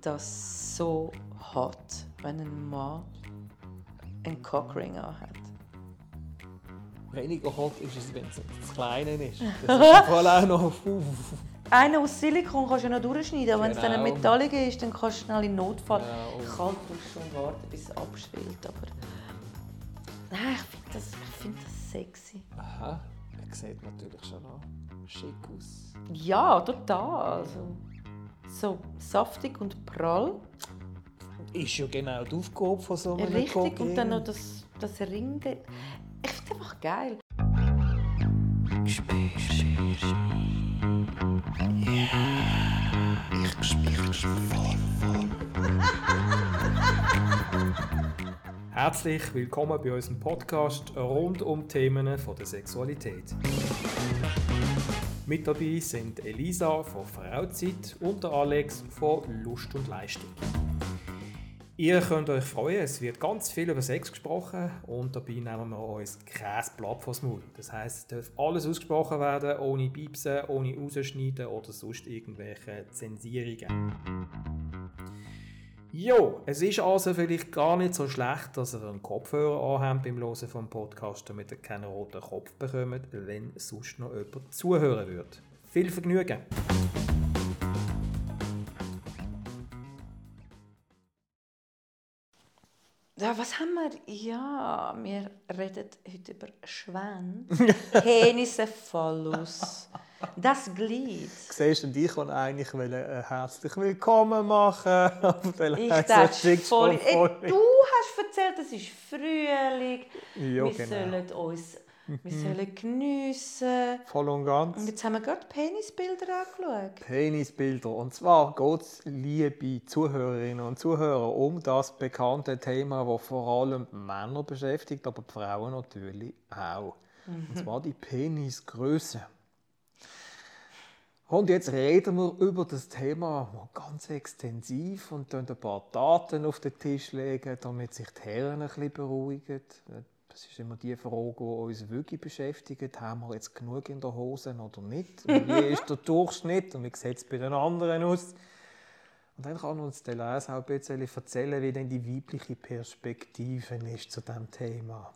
das so hot, wenn ein Mann einen Cockring hat. Weniger hot ist es, wenn es das Kleine ist. Das ist voll auch noch. Einen aus Silikon kannst du ja noch durchschneiden, aber wenn es dann ein Genau. Metalliger ist, dann kannst du schnell in Notfall und- kalt duschen und warten, bis es abschwillt. Aber Nein, ich finde das, ich find das sexy. Aha, er sieht natürlich schon noch schick aus. Ja, total. Also, so saftig und prall. Ist ja genau die Aufgabe von so einem Richtig. Und Cockring. dann noch das, das Ring. Ich finde einfach geil. Herzlich willkommen bei unserem Podcast rund um Themen von der Sexualität. Mit dabei sind Elisa von Frauzeit und der Alex von Lust und Leistung. Ihr könnt euch freuen, es wird ganz viel über Sex gesprochen und dabei nehmen wir uns kein Blatt vors Maul. Das heisst, es darf alles ausgesprochen werden, ohne Piepsen, ohne Rausschneiden oder sonst irgendwelche Zensierungen. Jo, es ist also vielleicht gar nicht so schlecht, dass ihr einen Kopfhörer anhabt beim Hören vom Podcast, damit ihr keinen roten Kopf bekommt, wenn sonst noch jemand zuhören würde. Viel Vergnügen! Ja, was haben wir? Ja, wir reden heute über Schwänze. Penicephalus. Das Glied. Siehst du, und ich wollte eigentlich äh, herzlich willkommen machen. Aber dann Ich dachte, voll, Ey, du hast erzählt, es ist Frühling. Ja, wir genau. sollen uns wir sollen geniessen. Voll und ganz. Und jetzt haben wir gerade Penisbilder angeschaut. Penisbilder. Und zwar geht es, liebe Zuhörerinnen und Zuhörer, um das bekannte Thema, das vor allem Männer beschäftigt, aber die Frauen natürlich auch. Und zwar die Penisgröße. Und jetzt reden wir über das Thema ganz extensiv und dann ein paar Daten auf den Tisch legen, damit sich die Herren ein bisschen beruhigen. Das ist immer die Frage, die uns wirklich beschäftigt. Haben wir jetzt genug in der Hose oder nicht? Und Wie ist der Durchschnitt und wie sieht es bei den anderen aus? Und dann kann uns der Leser auch ein bisschen erzählen, wie denn die weibliche Perspektive ist zu diesem Thema.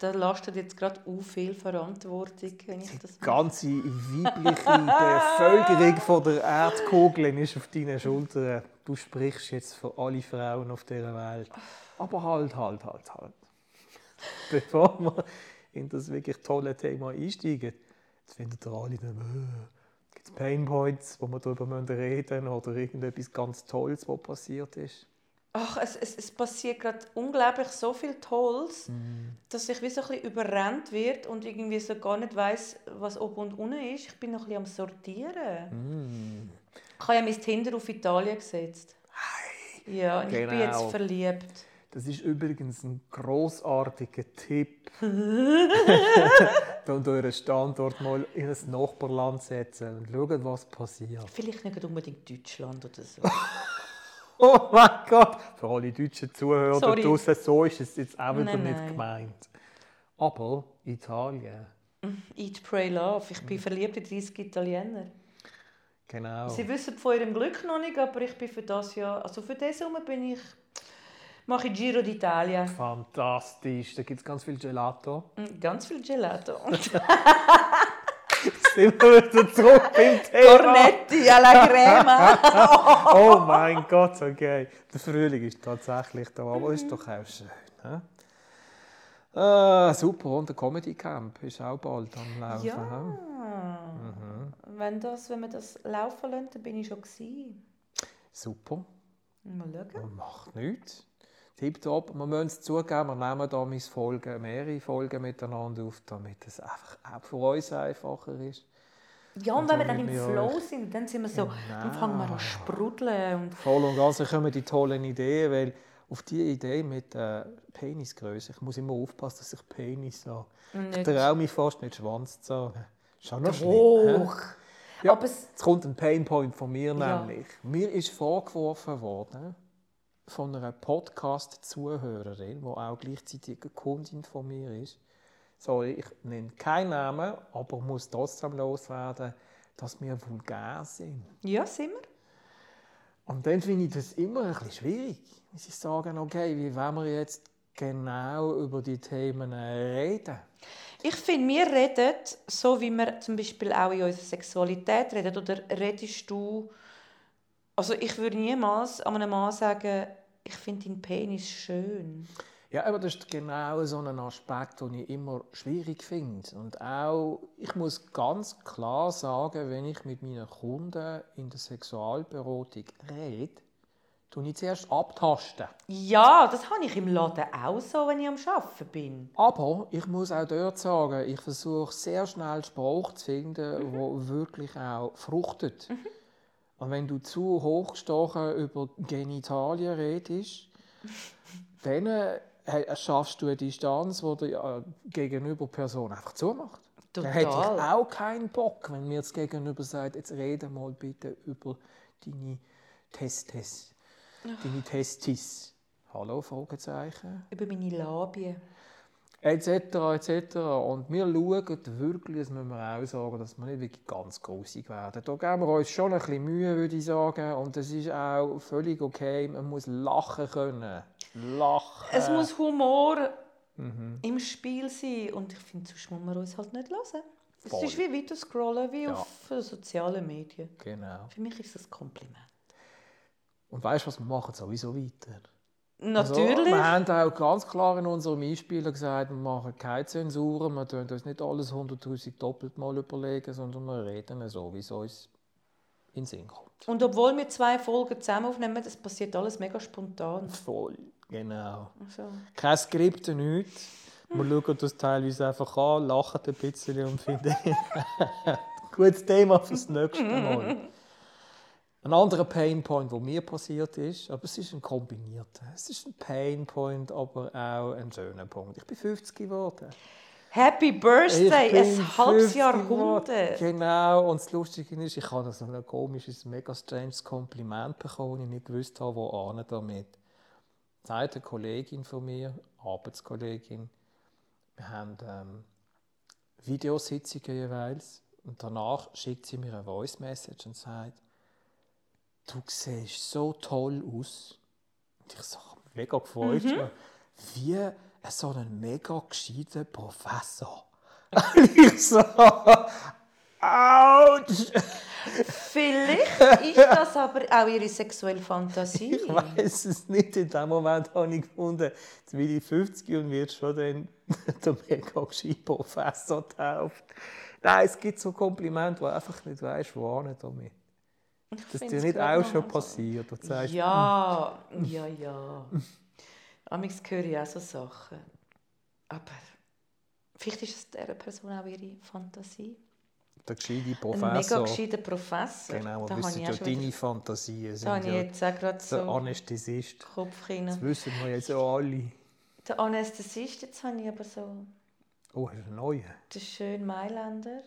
Da lastet jetzt gerade u viel Verantwortung, wenn ich das Die ganze weibliche Bevölkerung von der Erdkugel ist auf deinen Schultern. Du sprichst jetzt für alle Frauen auf dieser Welt. Aber halt, halt, halt, halt. Bevor wir in das wirklich tolle Thema einsteigen, jetzt findet ihr alle dann, äh, gibt es Painpoints, wo wir darüber reden müssen oder irgendetwas ganz Tolles, was passiert ist. Ach, es, es, es passiert gerade unglaublich so viel Tolles, dass ich wie so ein bisschen überrannt wird und irgendwie so gar nicht weiß, was oben und unten ist. Ich bin noch ein bisschen am Sortieren. Ich habe ja mein Tinder auf Italien gesetzt. Ja, und ich bin jetzt Genau. verliebt. Das ist übrigens ein großartiger Tipp. und euren Standort mal in ein Nachbarland setzen und schauen, was passiert. Vielleicht nicht unbedingt Deutschland oder so. Oh mein Gott! Für alle deutschen Zuhörer Sorry. draussen, so ist es jetzt auch wieder Nein, nicht nein. gemeint. Aber Italien, Eat, pray, love. Ich bin verliebt in 30 Italiener. genau. Sie wissen von ihrem Glück noch nicht, aber ich bin für das Jahr, also für diesen Sommer bin ich, mache ich Giro d'Italia. Fantastisch, da gibt es ganz viel Gelato. Mm, Ganz viel Gelato. Sind wir wieder zurück beim Thema. Cornetti alla crema. Oh mein Gott, okay. Der Frühling ist tatsächlich da, aber ist doch auch schön. Ne? Ah, super, und der Comedy Camp ist auch bald am Laufen. ja. hä? Wenn, das, wenn wir das laufen lassen, dann bin ich schon gewesen. Super, Mal schauen. man macht nichts. Tipptopp, wir müssen es zugeben, wir nehmen da meine Folgen, mehrere Folgen miteinander auf, damit es einfach auch für uns einfacher ist. Ja, und wenn wir dann im Flow euch- sind, dann sind wir so, dann fangen wir an sprudeln. Und Voll und ganz dann kommen die tollen Ideen, weil auf die Idee mit der Penisgröße, ich muss immer aufpassen, dass ich Penis sage. Ich traue mich fast nicht Schwanz zu sagen. Ist auch noch schlimm. Ja, Aber es, Jetzt kommt ein Painpoint von mir Ja. nämlich. Mir ist vorgeworfen worden von einer Podcast-Zuhörerin, die auch gleichzeitig eine Kundin von mir ist. Sorry, ich nenne keinen Namen, aber muss trotzdem loswerden, dass wir vulgär sind. ja, sind wir. Und dann finde ich das immer ein bisschen schwierig. Sie sagen, okay, wie wollen wir jetzt genau über die Themen reden? Ich finde, wir reden, so wie wir zum Beispiel auch in unserer Sexualität reden, oder redest du, also ich würde niemals einem Mann sagen, ich finde deinen Penis schön. Ja, aber das ist genau so ein Aspekt, den ich immer schwierig finde. Und auch, ich muss ganz klar sagen, wenn ich mit meinen Kunden in der Sexualberatung rede, tue ich zuerst abtasten. Ja, das habe ich im Laden auch so, wenn ich am Arbeiten bin. Aber ich muss auch dort sagen, ich versuche sehr schnell Sprache zu finden, mhm. wirklich auch fruchtet. Mhm. Und wenn du zu hochgestochen über Genitalien redest, dann äh, schaffst du eine Distanz, die die äh, gegenüber Person einfach zumacht. Total. Dann hätte ich auch keinen Bock, wenn mir jetzt gegenüber sagt, jetzt rede mal bitte über deine Testes, deine Testis. Hallo, Fragezeichen. Über meine Labien. Etc. etc. Und wir schauen wirklich, das müssen wir auch sagen, dass wir nicht wirklich ganz großig werden. Da geben wir uns schon ein bisschen Mühe, würde ich sagen. Und das ist auch völlig okay. Man muss lachen können. Lachen. Es muss Humor mhm. im Spiel sein. Und ich finde, sonst muss man uns halt nicht hören. Es ist wie weiter scrollen, wie ja. auf sozialen Medien. Genau. Für mich ist das ein Kompliment. Und weißt du, was wir machen sowieso weiter? Natürlich. Also, wir haben auch ganz klar in unserem Einspieler gesagt, wir machen keine Zensuren, wir tun uns nicht alles 100'000 doppelt mal überlegen, sondern wir reden so, wie es uns in den Sinn kommt. Und obwohl wir zwei Folgen zusammen aufnehmen, das passiert alles mega spontan. Voll, genau. Also. Kein Skript, nichts. Wir schauen das teilweise einfach an, lachen ein bisschen und finden, gutes Thema fürs nächste Mal. Ein anderer Painpoint, der mir passiert ist, aber es ist ein kombinierter. Es ist ein Painpoint, aber auch ein schöner Punkt. Ich bin 50 geworden. Happy Birthday, ein halbes Jahrhundert. Genau, und das Lustige ist, ich habe so ein komisches, mega stranges Kompliment bekommen, ich nicht gewusst habe, wo an damit. Sagt eine Kollegin von mir, Arbeitskollegin, wir haben ähm, Videositzungen jeweils und danach schickt sie mir eine Voice Message und sagt, du siehst so toll aus. Und ich so, mega gefreut. Mhm. Wie so ein mega gescheiter Professor. ich so, Autsch! Vielleicht ist das aber auch ihre sexuelle Fantasie. Ich weiß es nicht. In dem Moment habe ich gefunden, jetzt bin ich 50 und wird schon dann der mega gescheite Professor tauft. Nein, es gibt so Komplimente, wo einfach nicht weißt, wo damit. Das ist dir nicht auch schon passiert? Du sagst, ja, ja, ja. Amix höre ich auch so Sachen. Aber vielleicht ist es dieser Person auch ihre Fantasie. Der gescheite Professor. Ein mega gescheiter Professor. Genau, da wissen ja deine Fantasien. Da habe ich jetzt auch gerade so... Der Anästhesist. Kopfkinder. Das wissen wir jetzt auch alle. Der Anästhesist, jetzt habe ich aber so... Oh, hast du einen neuen? Der schöne Mailänder.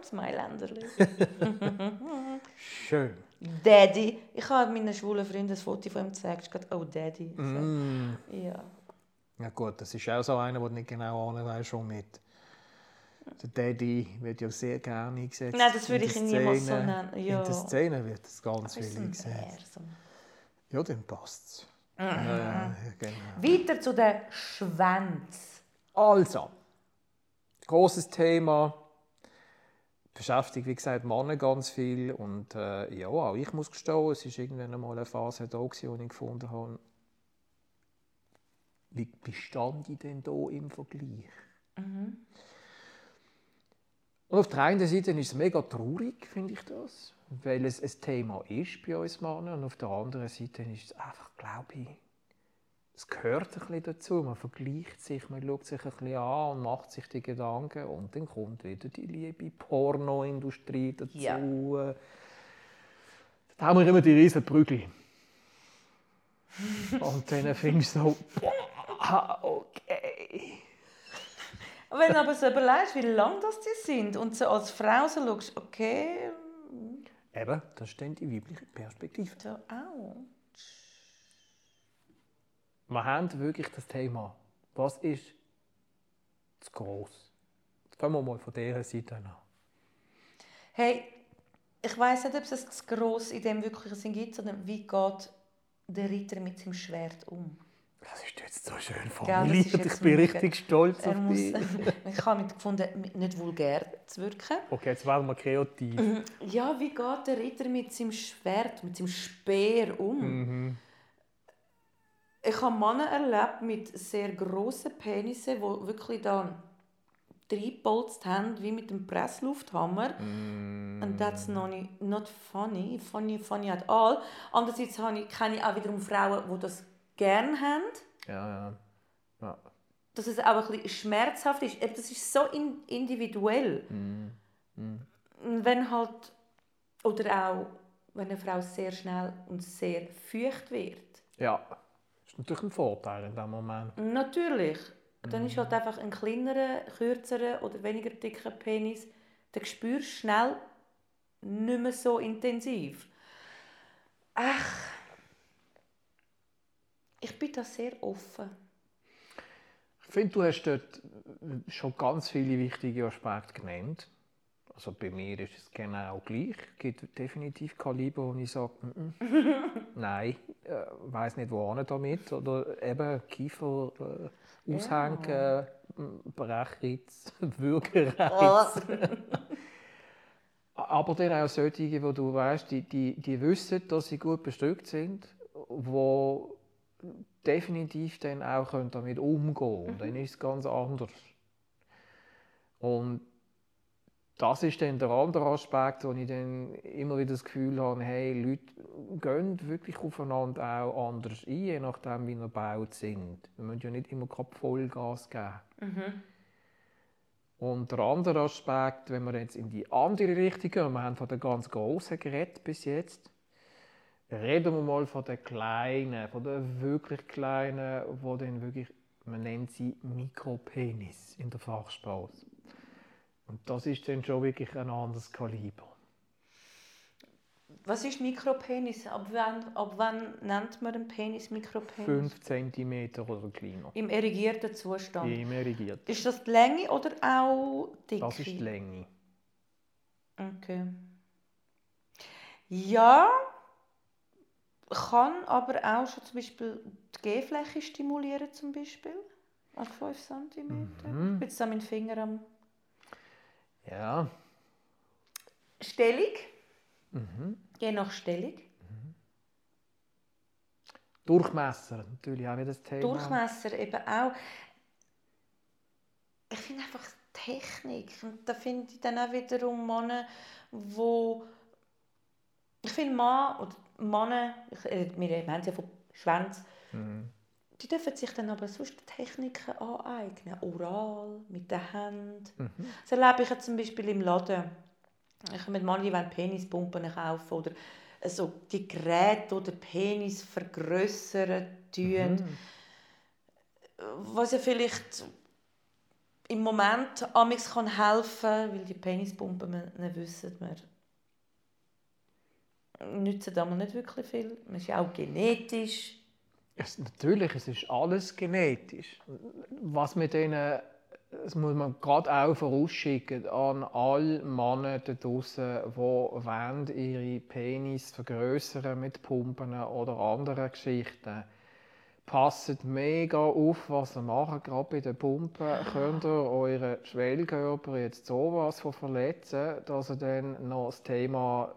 Das Mailänderli. Schön. Daddy. Ich habe meinen schwulen Freunden ein Foto von ihm gezeigt. Ich oh Daddy. Mm. Ja. Ja gut, das ist auch so einer, der nicht genau weiß, schon mit. Der Daddy wird ja sehr gerne eingesetzt. Nein, das würde ich ihn niemals so nennen. Ja. In der Szene wird das ganz viel eingesetzt. Ja, dann passt es. Mhm. Ja, genau. Weiter zu den Schwänzen. Also, großes Thema beschäftigt, wie gesagt, Männer ganz viel. Und äh, ja, auch ich muss gestehen, es war irgendwann einmal eine Phase da, gewesen, wo ich gefunden habe, wie bestand ich denn da im Vergleich? Mhm. Und auf der einen Seite ist es mega traurig, finde ich das, weil es ein Thema ist bei uns Männern. Und auf der anderen Seite ist es einfach, glaube ich, es gehört ein bisschen dazu. Man vergleicht sich, man schaut sich ein bisschen an und macht sich die Gedanken. Und dann kommt wieder die liebe Pornoindustrie dazu. Ja. Da haben wir immer die riesen Prügel. und dann findest du so, boah, okay. Wenn du aber so überlegst, wie lang das die sind und so als Frau so schaust, okay. Eben, das ist dann die weibliche Perspektive. So, auch. Wir haben wirklich das Thema, was ist zu gross? Fangen wir mal von dieser Seite an. Hey, ich weiß nicht, ob es das gross in dem wirklichen Sinn gibt, sondern wie geht der Ritter mit seinem Schwert um? Das ist jetzt so schön formuliert. jetzt ich bin mega- richtig stolz Er auf dich. ich habe gefunden, nicht vulgär zu wirken. Okay, jetzt werden wir kreativ. Ja, wie geht der Ritter mit seinem Schwert, mit seinem Speer um? Mhm. Ich habe Männer erlebt mit sehr grossen Penissen, die wirklich dann reingebolzt haben, wie mit dem Presslufthammer. Mm. Und that's not, not funny, funny, funny at all. Andererseits habe ich, kenne ich auch wiederum Frauen, die das gerne haben. Ja, ja. ja. Dass es auch ein bisschen schmerzhaft ist. Das ist so in, individuell. Und Wenn halt, oder auch, wenn eine Frau sehr schnell und sehr feucht wird. Ja, ist natürlich ein Vorteil in diesem Moment. Natürlich. Dann ist halt einfach ein kleinerer, kürzerer oder weniger dicker Penis. Den spürst du schnell nicht mehr so intensiv. Ach, ich bin da sehr offen. Ich finde, du hast dort schon ganz viele wichtige Aspekte genannt. Also bei mir ist es genau gleich. Es gibt definitiv Kaliber, wo ich sage, mm -mm, nein, äh, weiß nicht wohin damit. Oder eben Kiefer äh, aushängen, ja. Brechreiz, Würgereiz. Aber dann auch solche, wo du weißt, die, die, die wissen, dass sie gut bestückt sind, wo definitiv dann auch können damit umgehen können. Mhm. Dann ist es ganz anders. Und das ist dann der andere Aspekt, wo ich dann immer wieder das Gefühl habe, hey, Leute gehen wirklich aufeinander auch anders ein, je nachdem, wie sie gebaut sind. Wir müssen ja nicht immer Vollgas geben. Mhm. Und der andere Aspekt, wenn wir jetzt in die andere Richtung gehen, wir haben von den ganz Großen geredet bis jetzt, reden wir mal von den Kleinen, von den wirklich Kleinen, wo dann wirklich, man nennt sie Mikropenis in der Fachsprache. Und das ist dann schon wirklich ein anderes Kaliber. Was ist Mikropenis? Ab wann, ab wann nennt man einen Penis Mikropenis? 5 cm oder kleiner. Im erigierten Zustand. Im erregiert. Ist das die Länge oder auch die Dicke? Das ist die Länge. Okay. Ja, kann aber auch schon zum Beispiel die G-Fläche stimulieren, zum Beispiel. Auf 5 cm. Mhm. Ich bin jetzt an meinen Finger am Ja. Stellung. Mhm. Je nach Stellung. Durchmesser, natürlich auch wieder das Thema. Durchmesser eben auch. Ich finde einfach Technik. Und da finde ich dann auch wiederum Männer, wo ich finde Mann oder Männer, ich, äh, wir haben ja von Schwänz, Mhm. Die dürfen sich dann aber sonst Techniken aneignen. Oral, mit den Händen. Mhm. Das erlebe ich ja zum Beispiel im Laden. Ich mit Mann, die wollen Penispumpen kaufen oder also die Geräte, die den Penis vergrößern tun. Mhm. Was ja vielleicht im Moment amix kann helfen, weil die Penispumpen nicht wissen, wir nützen damals nicht wirklich viel. Man ist ja auch genetisch. Es, natürlich, es ist alles genetisch. Was mit denen, das muss man gerade auch vorausschicken an alle Männer da draussen, die wollen ihre Penis vergrößern mit Pumpen oder anderen Geschichten. Passt mega auf, was ihr macht, gerade bei den Pumpen. Könnt ihr euren Schwellkörper jetzt sowas von verletzen, dass ihr dann noch das Thema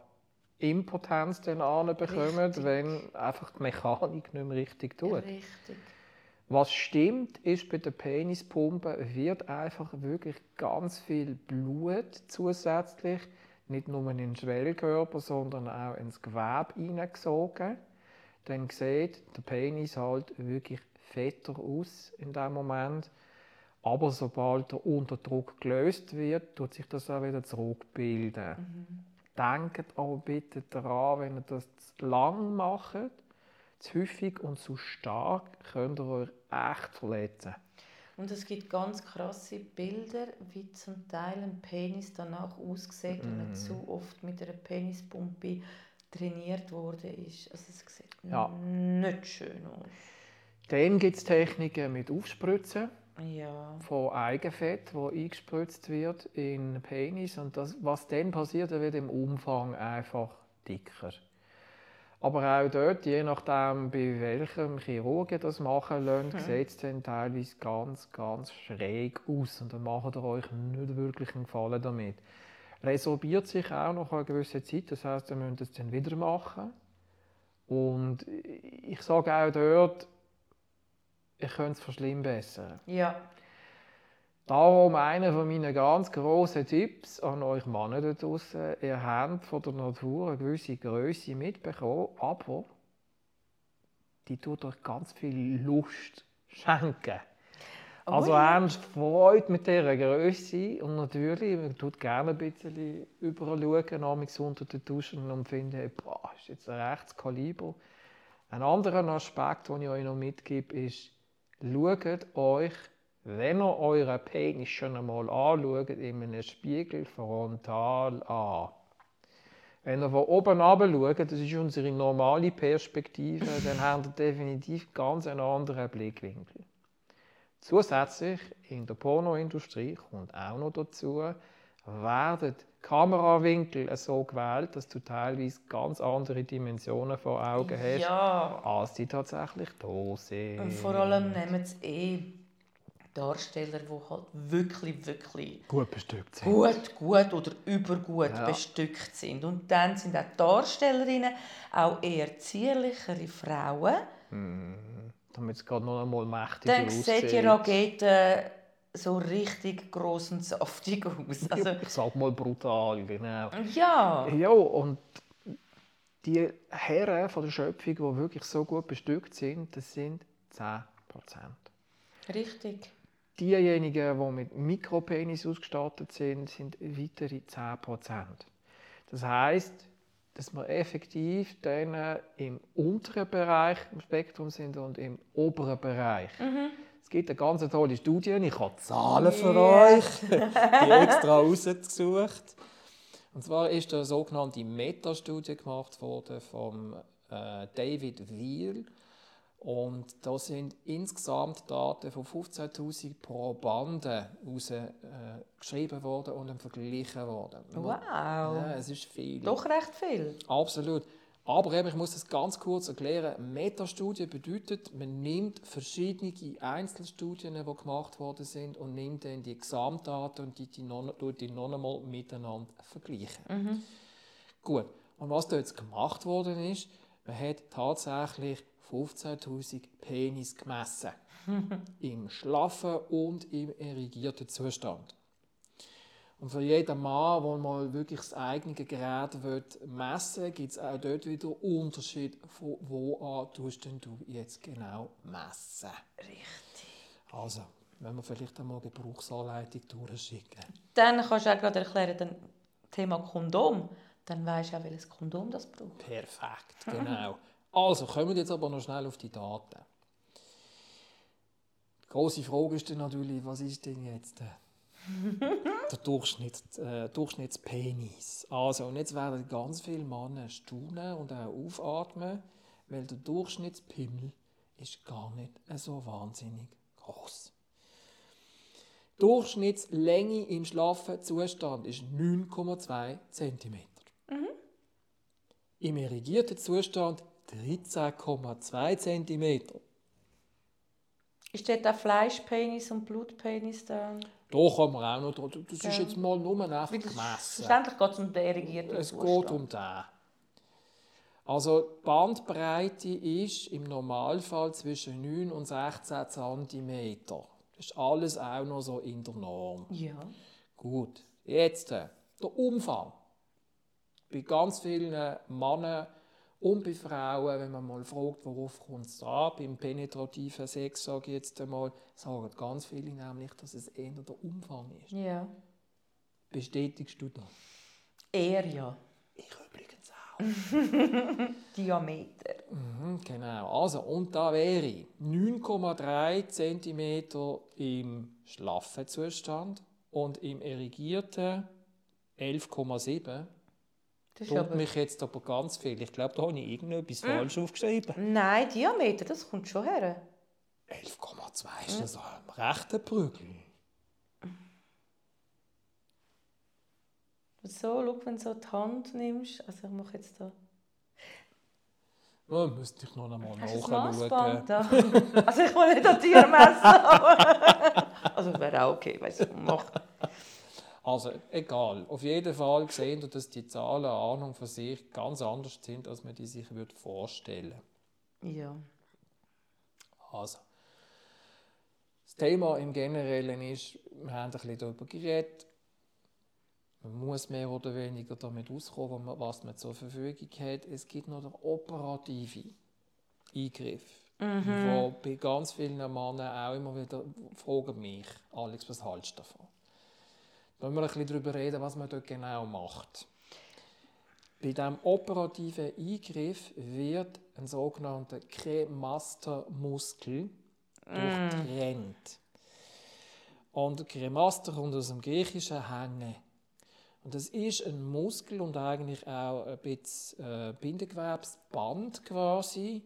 Impotenz dann anbekommt, Richtig. wenn einfach die Mechanik nicht mehr richtig tut. Richtig. Was stimmt, ist, bei der Penispumpe wird einfach wirklich ganz viel Blut zusätzlich, nicht nur in den Schwellkörper, sondern auch ins Gewebe hineingesogen. Dann sieht der Penis halt wirklich fetter aus in dem Moment. Aber sobald der Unterdruck gelöst wird, tut sich das auch wieder zurückbilden. Denkt aber bitte daran, wenn ihr das zu lang macht, zu häufig und zu stark, könnt ihr euch echt verletzen. Und es gibt ganz krasse Bilder, wie zum Teil ein Penis danach aussieht, wenn er zu oft mit einer Penispumpe trainiert ist. Also es sieht Ja. nicht schön aus. Dann gibt es Techniken mit Aufspritzen. Ja. von Eigenfett, wo eingespritzt wird in den Penis und das, was dann passiert, er wird im Umfang einfach dicker. Aber auch dort, je nachdem, bei welchem Chirurgen das machen lassen, sieht es dann teilweise ganz, ganz schräg aus. Und dann macht ihr euch nicht wirklich einen Gefallen damit. Resorbiert sich auch nach einer gewissen Zeit, das heißt, ihr müsst es dann wieder machen. Und ich sage auch dort, ihr könnt es verschlimmbessern. Ja. Darum einer von meinen ganz grossen Tipps an euch Männer da draussen. Ihr habt von der Natur eine gewisse Größe mitbekommen, aber die tut euch ganz viel Lust schenken. Also ja. ernst Freude mit dieser Größe und natürlich, man tut gerne ein bisschen überall schauen, unter den Duschen und finde, boah, ist jetzt ein rechtes Kaliber. Ein anderer Aspekt, den ich euch noch mitgebe, ist, schaut euch, wenn ihr euren Penis schon einmal anschaut, in einem Spiegel frontal an. Wenn ihr von oben runter schaut, das ist unsere normale Perspektive, dann habt ihr definitiv ganz einen anderen Blickwinkel. Zusätzlich in der Pornoindustrie kommt auch noch dazu, werden Kamerawinkel so gewählt, dass du teilweise ganz andere Dimensionen vor Augen hast, Ja. als die tatsächlich da sind. Und vor allem nehmen sie eh Darsteller, die halt wirklich, wirklich gut bestückt sind. gut, gut oder übergut Ja. bestückt sind. Und dann sind auch die Darstellerinnen auch eher zierlichere Frauen. Damit es gerade noch einmal mächtiger Dann sieht die Rakete so richtig gross und saftig aus. Also, ich sag mal brutal, genau. ja. Ja, und die Herren von der Schöpfung, die wirklich so gut bestückt sind, das sind 10%. Richtig. Diejenigen, die mit Mikropenis ausgestattet sind, sind weitere 10%. Das heißt, dass wir effektiv dann im unteren Bereich im Spektrum sind und im oberen Bereich. Es gibt eine ganz tolle Studie, ich habe Zahlen für Yeah. euch, die extra rausgesucht. Und zwar ist eine sogenannte Metastudie gemacht worden von äh, David Weil. Und da sind insgesamt Daten von 15.000 Probanden raus, äh, geschrieben worden und verglichen worden. Wow. Ja, es ist viel. Doch recht viel. Absolut. Aber eben, ich muss das ganz kurz erklären. Metastudie bedeutet, man nimmt verschiedene Einzelstudien, die gemacht worden sind, und nimmt dann die Gesamtdaten und die, die, noch, tut die noch einmal miteinander vergleichen. Gut. Und was da jetzt gemacht worden ist, man hat tatsächlich 15.000 Penis gemessen. Im schlaffen und im irrigierten Zustand. Und für jeden Mann, der mal wirklich das eigene Gerät will messen will, gibt es auch dort wieder Unterschied, von wo an tust denn du jetzt genau messen. Richtig. Also, wenn wir vielleicht einmal Gebrauchsanleitung durchschicken. Dann kannst du auch gerade erklären, dann Thema Kondom. Dann weisst du auch, welches Kondom das braucht. Perfekt, genau. Also, kommen wir jetzt aber noch schnell auf die Daten. Die grosse Frage ist dann natürlich, was ist denn jetzt der Durchschnitt, äh, Durchschnittspenis? Also, und jetzt werden ganz viele Männer staunen und auch aufatmen, weil der Durchschnittspimmel ist gar nicht so wahnsinnig groß. Durchschnittslänge im schlaffen Zustand ist 9,2 cm. Im irrigierten Zustand 13,2 cm. Ist dort auch Fleischpenis und Blutpenis da? Da kann man auch noch. Das ist jetzt mal nur einfach gemessen. Verständlich geht es um den irrigierten Es geht um den. Also die Bandbreite ist im Normalfall zwischen 9 und 16 cm. Das ist alles auch noch so in der Norm. Ja. Gut, jetzt äh, der Umfang. Bei ganz vielen Männern und bei Frauen, wenn man mal fragt, worauf kommt es an, beim penetrativen Sex, sage ich jetzt einmal, sagen ganz viele nämlich, dass es eher der Umfang ist. Ja. Bestätigst du das? Er ja. Ich übrigens auch. Diameter. Mhm, genau, also und da wäre 9,3 cm im schlaffen Zustand und im irrigierten 11,7 Das Tut mich jetzt aber ganz viel. Ich glaube, da habe ich irgendetwas falsch aufgeschrieben. Nein, Diameter, das kommt schon her. 11,2. zwei ist das ein rechter Prügel. So, schau, wenn du so die Hand nimmst. Also ich mache jetzt da. Ja, müsste ich noch einmal nachschauen. Also ich will nicht an dir messen. also wäre auch okay, weißt du, mach. Also, egal. Auf jeden Fall sehen wir, dass die Zahlen eine Ahnung von sich ganz anders sind, als man die sich würde vorstellen Ja. Also, das Thema im Generellen ist, wir haben ein bisschen darüber geredet, man muss mehr oder weniger damit auskommen, was man zur Verfügung hat. Es gibt noch den operativen Eingriff, wo bei ganz vielen Männern auch immer wieder fragen mich, Alex, was hältst du davon? Müssen wir ein bisschen darüber reden, was man dort genau macht. Bei diesem operativen Eingriff wird ein sogenannter Cremastermuskel durchtrennt. Und Cremaster kommt aus dem Griechischen Hänge. Und das ist ein Muskel und eigentlich auch ein bisschen äh, Bindegewebsband quasi,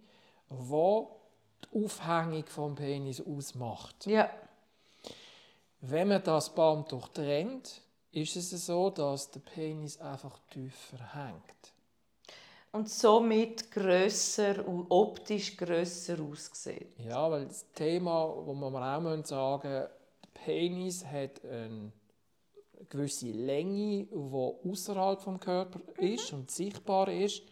wo die Aufhängung vom Penis ausmacht. Ja. Wenn man das Band durchtrennt, ist es so, dass der Penis einfach tiefer hängt. Und somit grösser und optisch grösser aussieht. Ja, weil das Thema, wo man auch sagen müssen, der Penis hat eine gewisse Länge, die außerhalb vom Körper ist und sichtbar ist,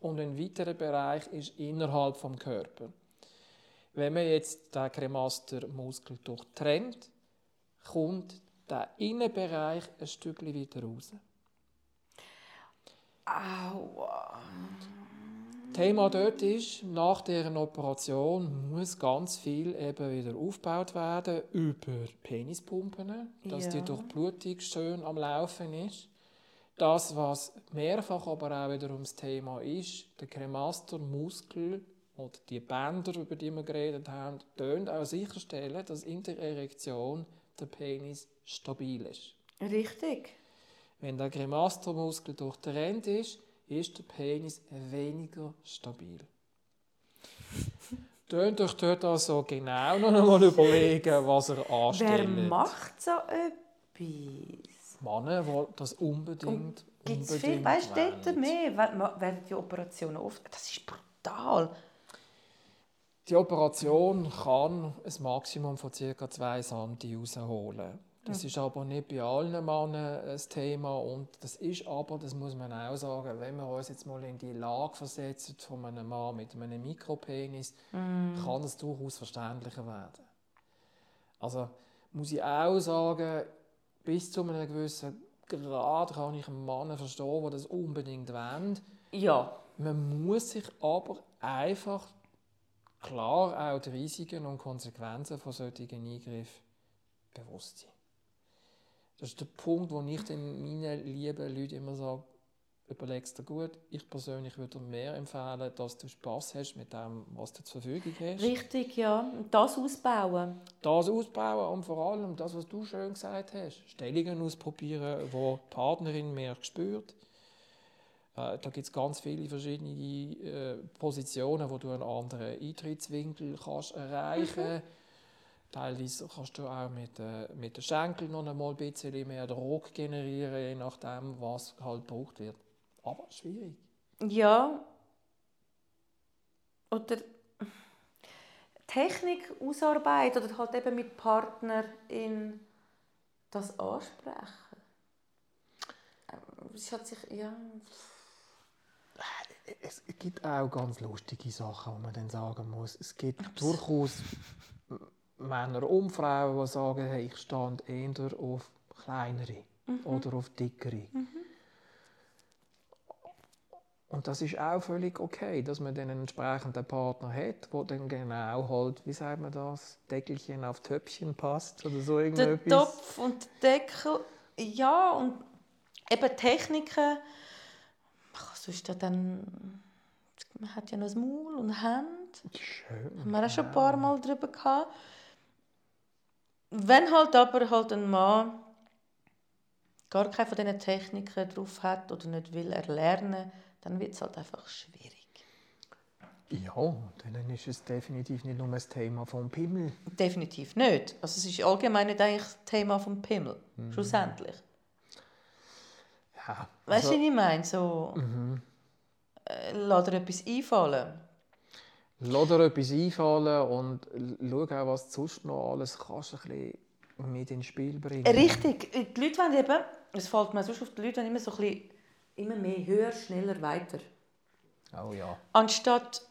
und ein weiterer Bereich ist innerhalb vom Körper. Wenn man jetzt den Cremastermuskel durchtrennt, kommt der Innenbereich ein Stückchen wieder raus. Aua. Thema dort ist, nach deren Operation muss ganz viel eben wieder aufgebaut werden über Penispumpen, dass die Ja. Durchblutung schön am Laufen ist. Das, was mehrfach aber auch wiederum das Thema ist, der Cremastermuskel oder die Bänder, über die wir geredet haben, tönt auch sicherstellen, dass in der Erektion der Penis stabil ist. Richtig. Wenn der Cremastermuskel durchtrennt ist, ist der Penis weniger stabil. Tönt euch dort also genau noch einmal überlegen, was er Wer anstellt. macht so etwas? Männer, die das unbedingt, Gibt es unbedingt viel? Weißt du, dort mehr? Wer- die Operationen oft. Das ist brutal. Die Operation kann ein Maximum von ca. 2 cm rausholen. Das ist aber nicht bei allen Männern ein Thema und das ist aber, das muss man auch sagen, wenn wir uns jetzt mal in die Lage versetzen von einem Mann mit einem Mikropenis, kann es durchaus verständlicher werden. Also muss ich auch sagen, bis zu einem gewissen Grad kann ich einen Mann verstehen, der das unbedingt will. Ja. Man muss sich aber einfach klar auch die Risiken und Konsequenzen von solchen Eingriffen bewusst sein. Das ist der Punkt, wo ich den meinen lieben Leuten immer sage, überleg es dir gut. Ich persönlich würde dir mehr empfehlen, dass du Spass hast mit dem, was du zur Verfügung hast. Richtig, ja. Das ausbauen. Das ausbauen und vor allem das, was du schön gesagt hast. Stellungen ausprobieren, wo die Partnerin mehr spürt. Äh, da gibt es ganz viele verschiedene äh, Positionen, wo du einen anderen Eintrittswinkel kannst erreichen Teilweise kannst du auch mit, äh, mit den Schenkeln noch einmal ein bisschen mehr Druck generieren, je nachdem, was halt gebraucht wird. Aber schwierig. Ja. Oder Technik ausarbeiten oder halt eben mit Partner in das ansprechen. Ähm, Es hat sich, ja. Es gibt auch ganz lustige Sachen, die man dann sagen muss. Es gibt durchaus Männer und Frauen, die sagen, hey, ich stand eher auf kleinere oder auf dickere. Und das ist auch völlig okay, dass man dann einen entsprechenden Partner hat, der dann genau halt, wie sagt man das, Deckelchen auf Töpfchen passt oder so Der irgendetwas. Topf und der Deckel, ja, und eben Techniken. Maul und Hände. Schön. Haben wir auch schon ein paar Mal drüber gehabt. Wenn halt aber halt ein Mann gar keine von diesen Techniken drauf hat oder nicht will erlernen, dann wird es halt einfach schwierig. Ja, dann ist es definitiv nicht nur ein Thema vom Pimmel. Definitiv nicht. Also es ist allgemein nicht eigentlich das Thema vom Pimmel, Mhm. schlussendlich. Ja, Weißt du, also, was ich meine? So, Mhm. äh, lass dir etwas einfallen. lass dir etwas einfallen und schau auch, was du sonst noch alles kannst, ein bisschen mit ins Spiel bringen. Richtig. Die Leute wollen eben, es fällt mir sonst auf, die Leute wollen immer so ein bisschen, immer mehr, höher, schneller, weiter. Oh ja. Anstatt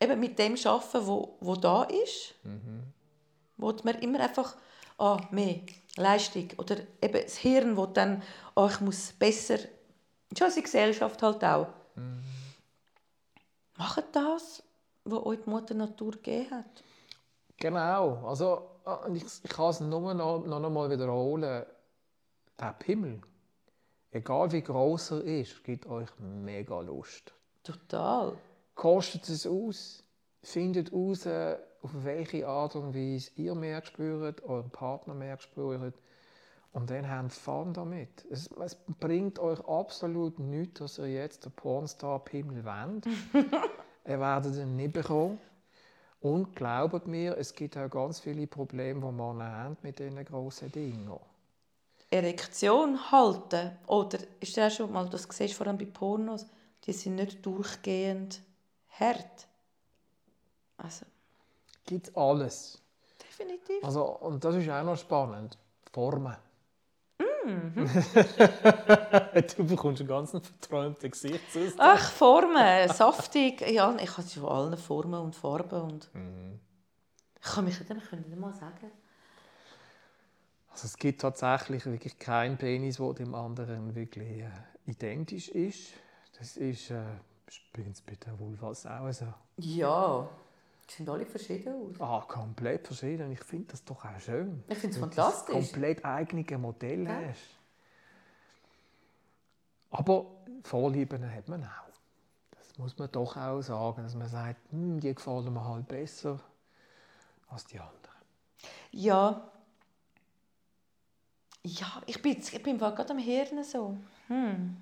eben mit dem zu arbeiten, wo, wo da ist, wo man immer einfach ah, mehr Leistung oder eben das Hirn, wo dann ah, ich muss besser, schon die Gesellschaft halt auch. Macht das, was euch die Mutter Natur gegeben hat. Genau. Also, ah, ich, ich kann es nur noch, noch einmal wiederholen. Der Pimmel, egal wie groß er ist, gibt euch mega Lust. Total. Kostet es aus. Findet aus, auf welche Art und Weise ihr mehr spürt, euer Partner mehr spürt. Und dann habt Fun damit. Es, es bringt euch absolut nichts, dass ihr jetzt den Pornstar-Pimmel wollt. ihr werdet ihn nicht bekommen. Und glaubt mir, es gibt auch ganz viele Probleme, die man haben mit diesen grossen Dingen. Erektion halten. Oder ist das schon mal, das siehst vor allem bei Pornos, die sind nicht durchgehend hart. Also, Gibt alles. definitiv. Also, und das ist auch noch spannend. Formen. du bekommst einen ganzen verträumten Gesichtsausdruck. Ach, Formen, saftig. Ja, ich habe von allen Formen und Farben. Und Ich kann mich nicht, ich kann nicht mal sagen. Also es gibt tatsächlich wirklich keinen Penis, der dem anderen wirklich äh, identisch ist. Das ist äh, spielt bei der Vulvas auch so. Ja, die sehen alle verschieden aus. Ah, komplett verschieden. Ich finde das doch auch schön. Ich finde es du fantastisch. Das komplett eigene Modell Ja. hast. Aber Vorlieben hat man auch. Das muss man doch auch sagen, dass man sagt, hm, die gefallen mir halt besser als die anderen. Ja. Ja, ich bin, ich bin gerade am Hirn so. Hm.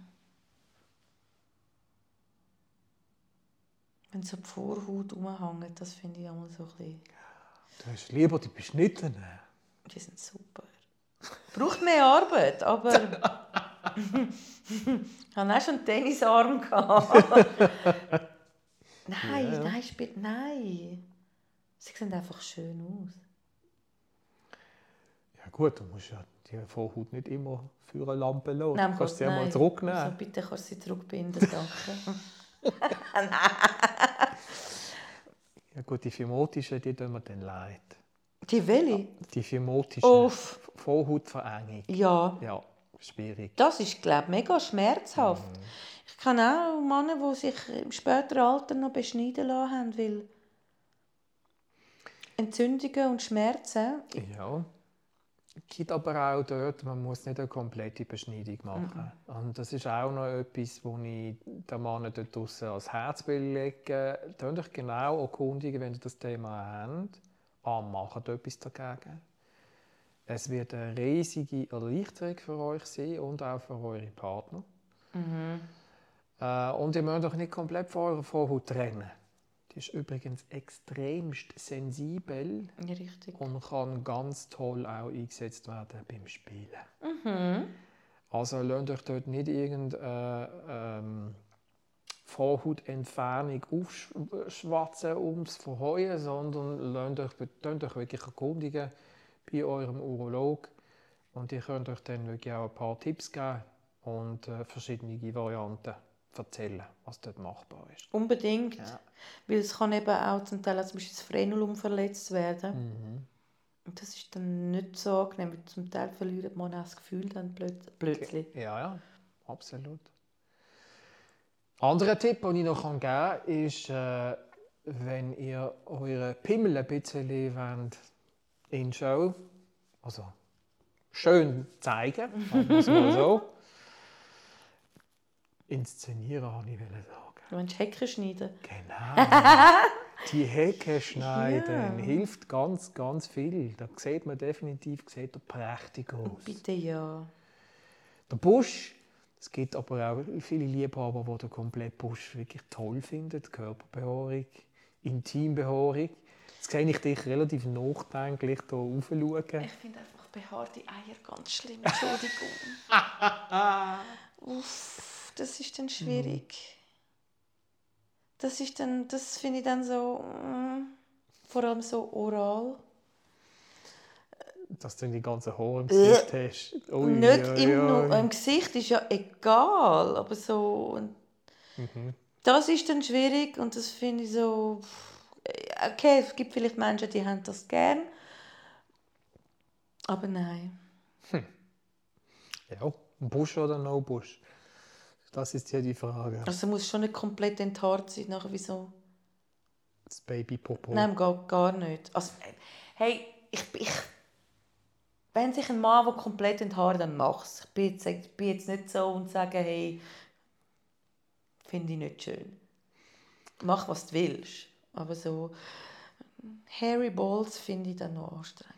Wenn so die Vorhaut rumhängt, das finde ich einmal so ein bisschen... Du hast lieber die beschnittenen. Die sind super. Braucht mehr Arbeit, aber... ich hatte auch schon einen Tennisarm. nein, Ja. nein, spielt... Nein. Sie sehen einfach schön aus. Ja gut, du musst ja die Vorhaut nicht immer für eine Lampe lassen. Nein, du kannst sie Gott, ja mal nein. zurücknehmen. Also bitte kannst du sie zurückbinden, danke. Ja gut, die phimotischen, die tun wir dann leid. Die Welli? Die phimotischen Uff. Vorhautverengung. Ja, Ja, schwierig. das ist, glaube ich, mega schmerzhaft. Ich kenne auch Männer, die sich im späteren Alter noch beschneiden lassen haben, weil Entzündungen und Schmerzen. Ja. Gibt aber auch dort, man muss nicht eine komplette Beschneidung machen. Und das ist auch noch etwas, wo ich den Mann dort draussen als Herzbild lege. Tönt euch genau erkundigen, wenn ihr das Thema habt. Ah, macht etwas dagegen. Es wird eine riesige Erleichterung für euch sein und auch für eure Partner. Äh, und ihr müsst euch nicht komplett von eurer Vorhaut trennen. Die ist übrigens extremst sensibel richtig. und kann ganz toll auch eingesetzt werden beim Spielen. Also lasst euch dort nicht irgendeine ähm, Vorhautentfernung aufschwatzen ums Verheuen, sondern lasst euch, lasst euch wirklich erkundigen bei eurem Urolog und ihr könnt euch dann wirklich auch ein paar Tipps geben und äh, verschiedene Varianten erzählen, was dort machbar ist. Unbedingt. Ja. Weil es kann eben auch zum Teil zum Beispiel das Frenulum verletzt werden. Mhm. Und das ist dann nicht so angenehm, weil zum Teil verliert man auch das Gefühl dann plöt- plötzlich. Ja, ja, absolut. Anderer Tipp, den ich noch geben kann, ist, äh, wenn ihr eure Pimmel ein bisschen wollt, in Show, also schön zeigen, sagen wir es mal so. Inszenieren, habe ich sagen. Du willst Hecke schneiden. Genau. Die Hecke schneiden Ja. hilft ganz, ganz viel. Da sieht man definitiv sieht er prächtig aus. Bitte ja. Der Busch Es gibt aber auch viele Liebhaber, die den Komplettbusch wirklich toll finden. Körperbehaarung, Intimbehaarung. Jetzt sehe ich dich relativ nachdenklich hier raufschauen. Ich finde einfach behaarte Eier ganz schlimm. Entschuldigung. Uff, das ist dann schwierig. Das ist dann, das finde ich dann so, mm, vor allem so oral. Dass du die ganzen Haare im Gesicht hast. Ui, Nicht ui, im, ui. im Gesicht ist ja egal, aber so. Das ist dann schwierig und das finde ich so. Okay, es gibt vielleicht Menschen, die haben das gern. Aber nein. Ja, Busch oder no Busch? Das ist ja die Frage. Also muss schon nicht komplett enthaart sein, nachher wieso? Das Babypopo. Nein, gar, gar nicht. Also, hey, ich, ich, wenn sich ein Mann will komplett enthaart, dann mach's. Ich bin jetzt, ich bin jetzt nicht so und sage, hey, finde ich nicht schön. Mach, was du willst. Aber so Hairy Balls finde ich dann noch anstrengend.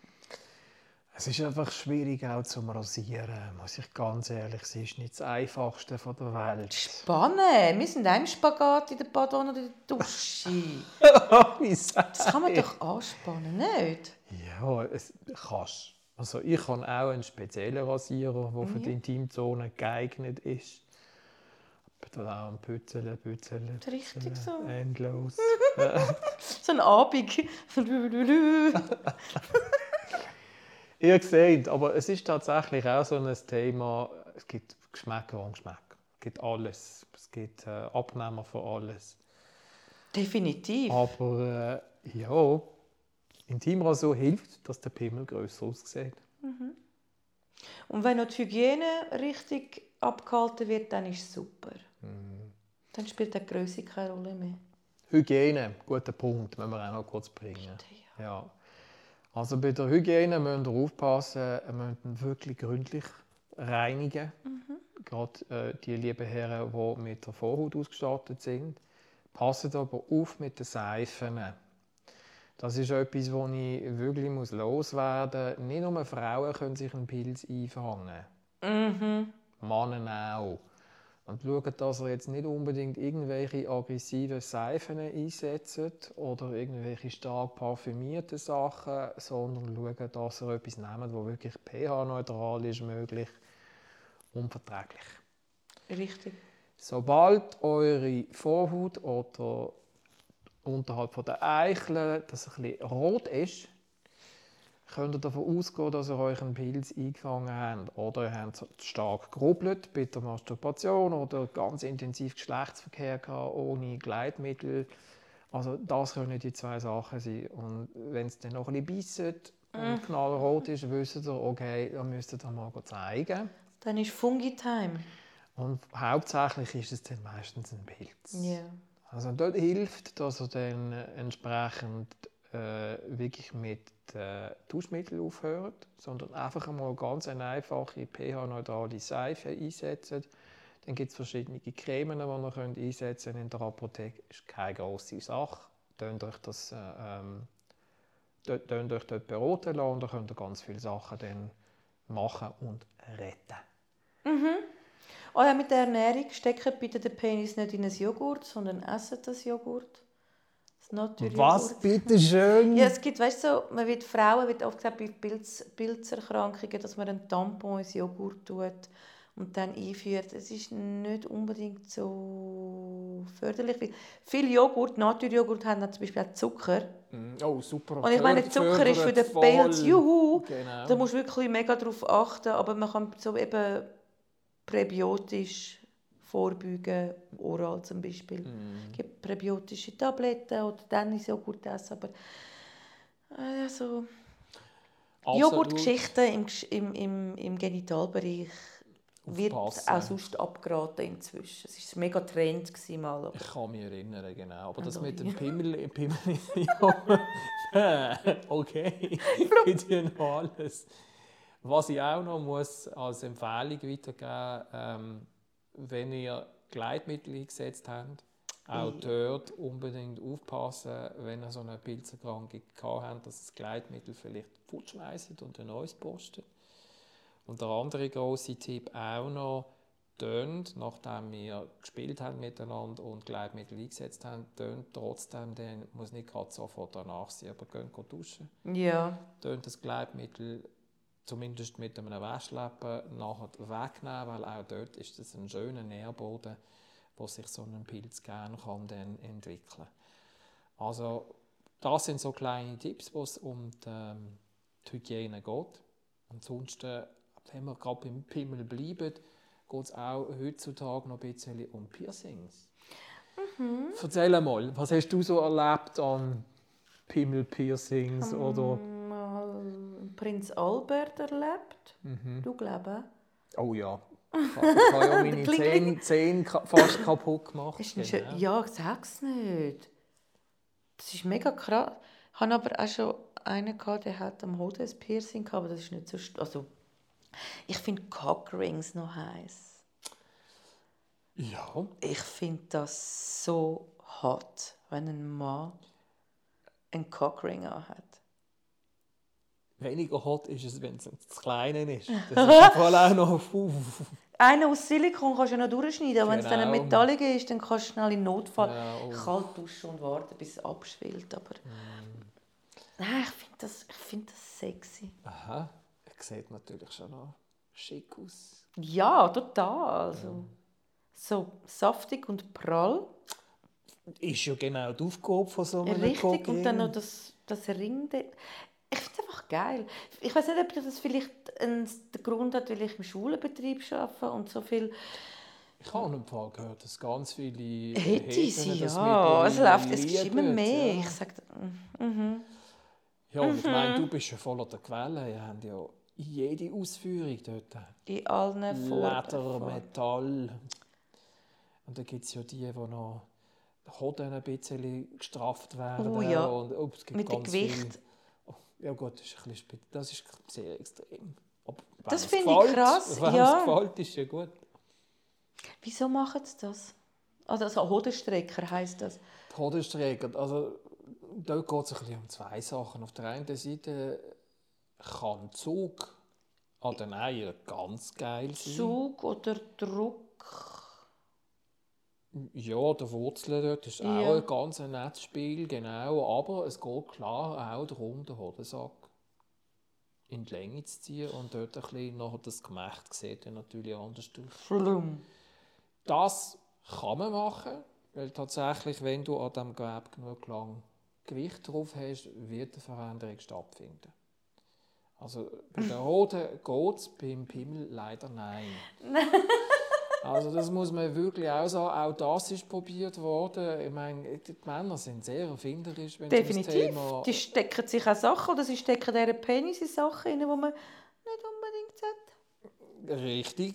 Es ist einfach schwierig auch zum Rasieren, muss ich ganz ehrlich sagen. Es ist nicht das Einfachste von der Welt. Spannend. Wir sind im Spagat in der Badwanne oder in der Dusche. Das kann man doch anspannen, nicht? Ja, es kannst. Also ich habe auch einen speziellen Rasierer, der für die Intimzone geeignet ist. Ich bin da auch am Pützeln, Pützeln, Richtig so. endlos. So ein Abend. Ihr seht, aber es ist tatsächlich auch so ein Thema, es gibt Geschmäcker und Geschmäcker. Es gibt alles. Es gibt äh, Abnehmer für alles. Definitiv. Aber äh, ja, Intimrasur hilft, dass der Pimmel grösser aussieht. Und wenn noch die Hygiene richtig abgehalten wird, dann ist es super. Dann spielt die Größe keine Rolle mehr. Hygiene, guter Punkt, müssen wir auch noch kurz bringen. Ja. Also bei der Hygiene müsst ihr aufpassen, ihr müsst ihn wirklich gründlich reinigen. Gerade äh, die lieben Herren, die mit der Vorhaut ausgestattet sind. Passt aber auf mit den Seifen. Das ist etwas, das ich wirklich muss loswerden muss. Nicht nur Frauen können sich einen Pilz einfangen. Mhm. Männer auch. Und schaut, dass er jetzt nicht unbedingt irgendwelche aggressiven Seifen einsetzt oder irgendwelche stark parfümierten Sachen, sondern schaut, dass er etwas nehmt, das wirklich pH-neutral ist, möglich und verträglich. Richtig. Sobald eure Vorhaut oder unterhalb der Eichel das ein bisschen rot ist, könnt ihr davon ausgehen, dass ihr euch einen Pilz eingefangen habt. Oder ihr habt stark gerubbelt bei der Masturbation oder ganz intensiv Geschlechtsverkehr gehabt, ohne Gleitmittel. Also das können die zwei Sachen sein. Und wenn es dann noch ein bisschen bisset und knallrot ist, wisst ihr, okay, dann müsst ihr das mal zeigen. Dann ist Fungi-Time. Und hauptsächlich ist es dann meistens ein Pilz. Ja. Also dort hilft, dass er dann entsprechend äh, wirklich mit äh, Duschmittel aufhört, sondern einfach einmal ganz eine einfache pH-neutrale Seife einsetzt. Dann gibt es verschiedene Cremen, die ihr könnt einsetzen könnt in der Apotheke. Das ist keine grosse Sache. Tönt euch das äh, ähm, tönt euch dort beraten lassen und dann könnt ihr ganz viele Sachen dann machen und retten. Oh ja, mit der Ernährung steckt bitte den Penis nicht in ein Joghurt, sondern essen das Joghurt. Naturjoghurt. bitte schön? Ja, es gibt, weißt du, so, man wird Frauen wird oft gesagt bei Pilz, Pilzerkrankungen, dass man einen Tampon ins Joghurt tut und dann einführt. Es ist nicht unbedingt so förderlich. weil Viel Joghurt, Naturjoghurt haben dann zum Beispiel auch Zucker. Oh, super. Und ich meine, Zucker ist für den Pilz, juhu, Genau. da musst du wirklich mega darauf achten, aber man kann so eben präbiotisch vorbeugen, oral zum Beispiel. Mhm. Es gibt präbiotische Tabletten oder dann ist Joghurt essen, aber äh, also, Joghurtgeschichten im, im, im, im Genitalbereich wird Aufpassen. auch sonst abgeraten inzwischen. Es war ein mega Trend gewesen mal. Aber Ich kann mich erinnern, genau. Aber das Also mit dem. Pimmel, Pimmel ja, okay, gibt ja noch alles. Was ich auch noch muss als Empfehlung weitergeben ähm, wenn ihr Gleitmittel eingesetzt habt, auch dort unbedingt aufpassen, wenn ihr so eine Pilzerkrankung gehabt habt, dass das Gleitmittel vielleicht fortschmeißt und ein neues postet. Und der andere große Tipp auch noch, tönt, nachdem wir gespielt haben miteinander und Gleitmittel eingesetzt haben, tönt trotzdem, dann muss nicht gerade sofort danach sein, aber gehen duschen. Ja. Tönt das Gleitmittel zumindest mit einem Waschlappen nachher wegnehmen, weil auch dort ist es ein schöner Nährboden, wo sich so ein Pilz gerne kann dann entwickeln. Also das sind so kleine Tipps, wo es um die, ähm, die Hygiene geht. Ansonsten, wenn wir gerade beim Pimmel bleiben, geht es auch heutzutage noch ein bisschen um Piercings. Mhm. Erzähl mal, was hast du so erlebt an Pimmel-Piercings um, oder... Prinz Albert erlebt. Mhm. Du glaubst? Oh ja. Ich habe ja meine Zähne fast kaputt gemacht. Ist genau. Ja, sag's nicht. Das ist mega krass. Ich hatte aber auch schon einen, gehabt, der hat am Hoden ein Piercing gehabt, aber das ist nicht so... Also, ich finde Cockrings noch heiß. Ja. Ich finde das so hot, wenn ein Mann einen Cockring hat. Weniger hot ist es, wenn es zu klein ist. Das ist voll auch noch... Einen aus Silikon kannst du ja noch durchschneiden, genau. wenn es dann ein genau. Metallic ist, dann kannst du schnell in Notfall oh. kalt duschen und warten, bis es abschwillt. Aber mm. Nein, ich finde das, find das sexy. Aha, er sieht natürlich schon noch schick aus. Ja, total. Also, ja. So saftig und prall. Ist ja genau die Aufgabe von so einem Richtig, Kokain. und dann noch das, das Ring. Ich finde es einfach geil. Ich weiß nicht, ob das vielleicht einen Grund hat, weil ich im Schulenbetrieb arbeite und so viel... Ich habe einen Fall gehört, dass ganz viele Hätte sie, ja. Es läuft, es gibt immer mehr. Ja. Ich sage, mhm. Ja, und ich meine, du bist ja voller der Quelle. Ihr habt ja jede Ausführung dort. In allen Leder, Metall. Und dann gibt es ja die, die noch Hoden ein bisschen gestrafft werden. Oh ja, und, oh, Mit dem Gewicht. Viel, ja gut, das ist, ein bisschen, das ist sehr extrem. Aber das finde ich krass. Wenn ja. es gefällt, ist ja gut. Wieso machen sie das? Also, also Hodenstrecker heisst das? Die Hodenstrecker, also dort geht es ein bisschen um zwei Sachen. Auf der einen Seite kann Zug an den Eiern ganz geil sein. Zug oder Druck? Ja, der Wurzeln dort ist ja. auch ein ganz nettes Spiel, genau. Aber es geht klar auch darum, den Hodensack in die Länge zu ziehen und dort ein bisschen nachher das Gemächt sieht dann natürlich anders aus. Das kann man machen, weil tatsächlich, wenn du an diesem Gewebe genug lang Gewicht drauf hast, wird eine Veränderung stattfinden. Also bei der Hoden geht es, beim Pimmel leider nein. Also das muss man wirklich auch sagen. Auch das ist probiert worden. Ich meine, die Männer sind sehr erfinderisch, wenn Definitiv. das Thema... Die stecken sich auch Sachen oder sie stecken deren Penis in Sachen rein, die man nicht unbedingt sagt. Richtig,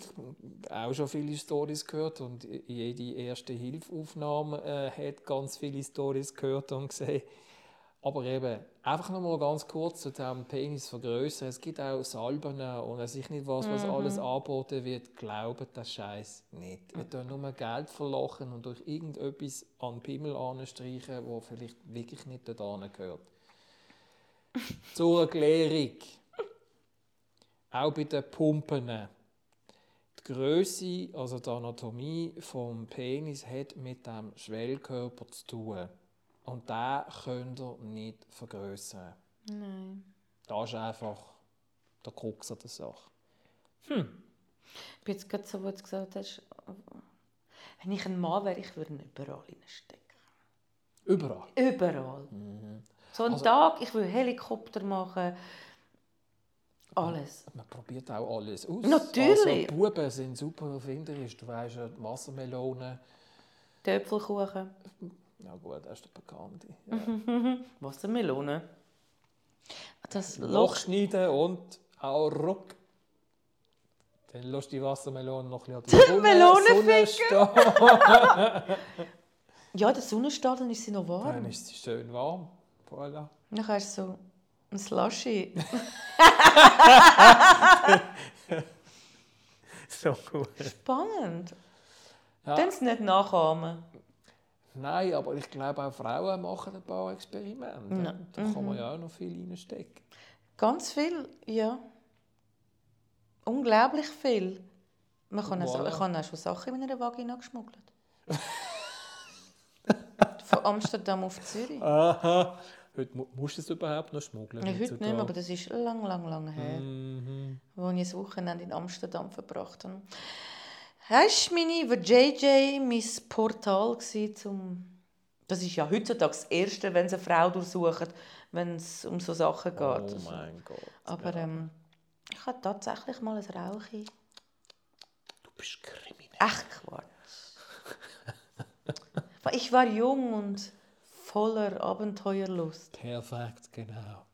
auch schon viele Stories gehört und jede erste Hilfeaufnahme äh, hat ganz viele Stories gehört und gesehen. Aber eben, einfach noch mal ganz kurz zu dem Penis vergrößern. Es gibt auch Salben und es ist nicht was, was mhm. alles angeboten wird. Glaubt das Scheiß nicht. Ihr tun nur Geld verlochen und durch irgendetwas an den Pimmel anstreichen, wo vielleicht wirklich nicht dorthin gehört. Zur Erklärung. Auch bei den Pumpen. Die Größe, also die Anatomie des Penis, hat mit dem Schwellkörper zu tun. Und den könnt ihr nicht vergrößern. Nein. Das ist einfach der Krux an der Sache. Hm. Ich bin jetzt gerade so, was du gesagt hast, wenn ich ein Mann wäre, ich würde ihn überall reinstecken. Überall? Überall. Mhm. So einen also, Tag, ich will Helikopter machen. Alles. Man probiert auch alles aus. Natürlich. Also, Buben sind super erfinderisch. Du weißt ja, Wassermelonen. Töpfelkuchen. Ja gut, das ist der bekannte. Ja. Wassermelone. Das Loch. Loch schneiden und auch ruck. Dann lässt die Wassermelone noch ein bisschen an der Sonne, Sonne Ja, der Sonnenstrahl, dann ist sie noch warm. Dann ist sie schön warm. Voilà. Dann hast du so ein Slushy. so gut. Spannend. Ja. Dann es nicht nachahmen. Nein, aber ich glaube auch Frauen machen ein paar Experimente. Ja. Da kann man mhm. ja auch noch viel reinstecken. Ganz viel, ja. Unglaublich viel. Man kann also, Voilà. ich habe auch schon Sachen in meiner Vagina geschmuggelt. Von Amsterdam auf Zürich. Aha. Heute mu- musst du es überhaupt noch schmuggeln? Ja, heute nicht mehr, aber das ist lang, lang, lang her, Mhm. wo ich ein Wochenende in Amsterdam verbracht habe. Hast du meine JJ mein Portal gewesen, zum das ist ja heutzutage das Erste, wenn sie eine Frau durchsuchen, wenn es um so Sachen geht. Oh Also. mein Gott. Aber ähm, ich hatte tatsächlich mal ein Rauchi. Du bist kriminell. Ach Quatsch. Ich war jung und voller Abenteuerlust. Perfekt, genau.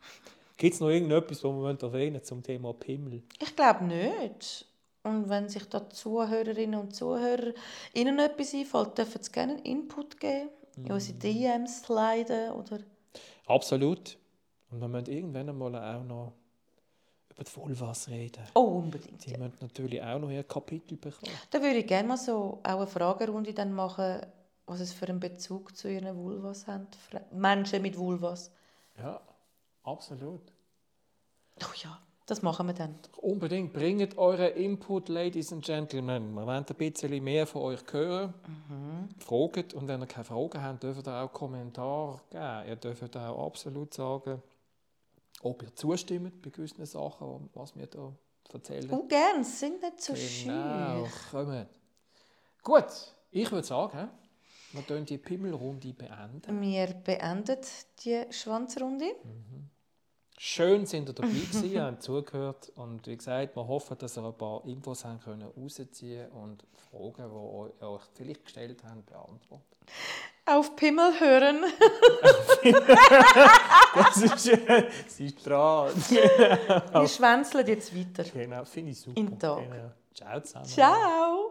Gibt es noch irgendetwas, was wir erwähnen zum Thema Pimmel? Ich glaube nicht. Und wenn sich da Zuhörerinnen und Zuhörer Ihnen etwas einfällt, dürfen Sie gerne einen Input geben, in unsere DMs sliden oder... Absolut. Und wir müssen irgendwann einmal auch noch über die Vulvas reden. Oh, unbedingt. Die Ja. müssen natürlich auch noch ihr Kapitel bekommen. Da würde ich gerne mal so auch eine Fragerunde dann machen, was es für einen Bezug zu ihren Vulvas haben. Fra- Menschen mit Vulvas. Ja, absolut. Oh ja, das machen wir dann. Unbedingt bringt euren Input, Ladies and Gentlemen. Wir wollen ein bisschen mehr von euch hören. Fragt und wenn ihr keine Fragen habt, dürft ihr auch Kommentare geben. Ihr dürft auch absolut sagen, ob ihr zustimmt bei gewissen Sachen, was wir hier erzählen. Oh, gern, sind nicht so genau, schön. kommt. Gut, ich würde sagen, wir können die Pimmelrunde beenden. Wir beenden die Schwanzrunde. Schön sind ihr dabei gewesen, habt zugehört und wie gesagt, wir hoffen, dass ihr ein paar Infos haben können rausziehen und Fragen, die ihr euch vielleicht gestellt habt, beantworten. Auf Pimmel hören. Das ist, sie ist dran. Wir schwänzeln jetzt weiter. Genau, finde ich super. In Tag. Genau. Ciao zusammen. Ciao.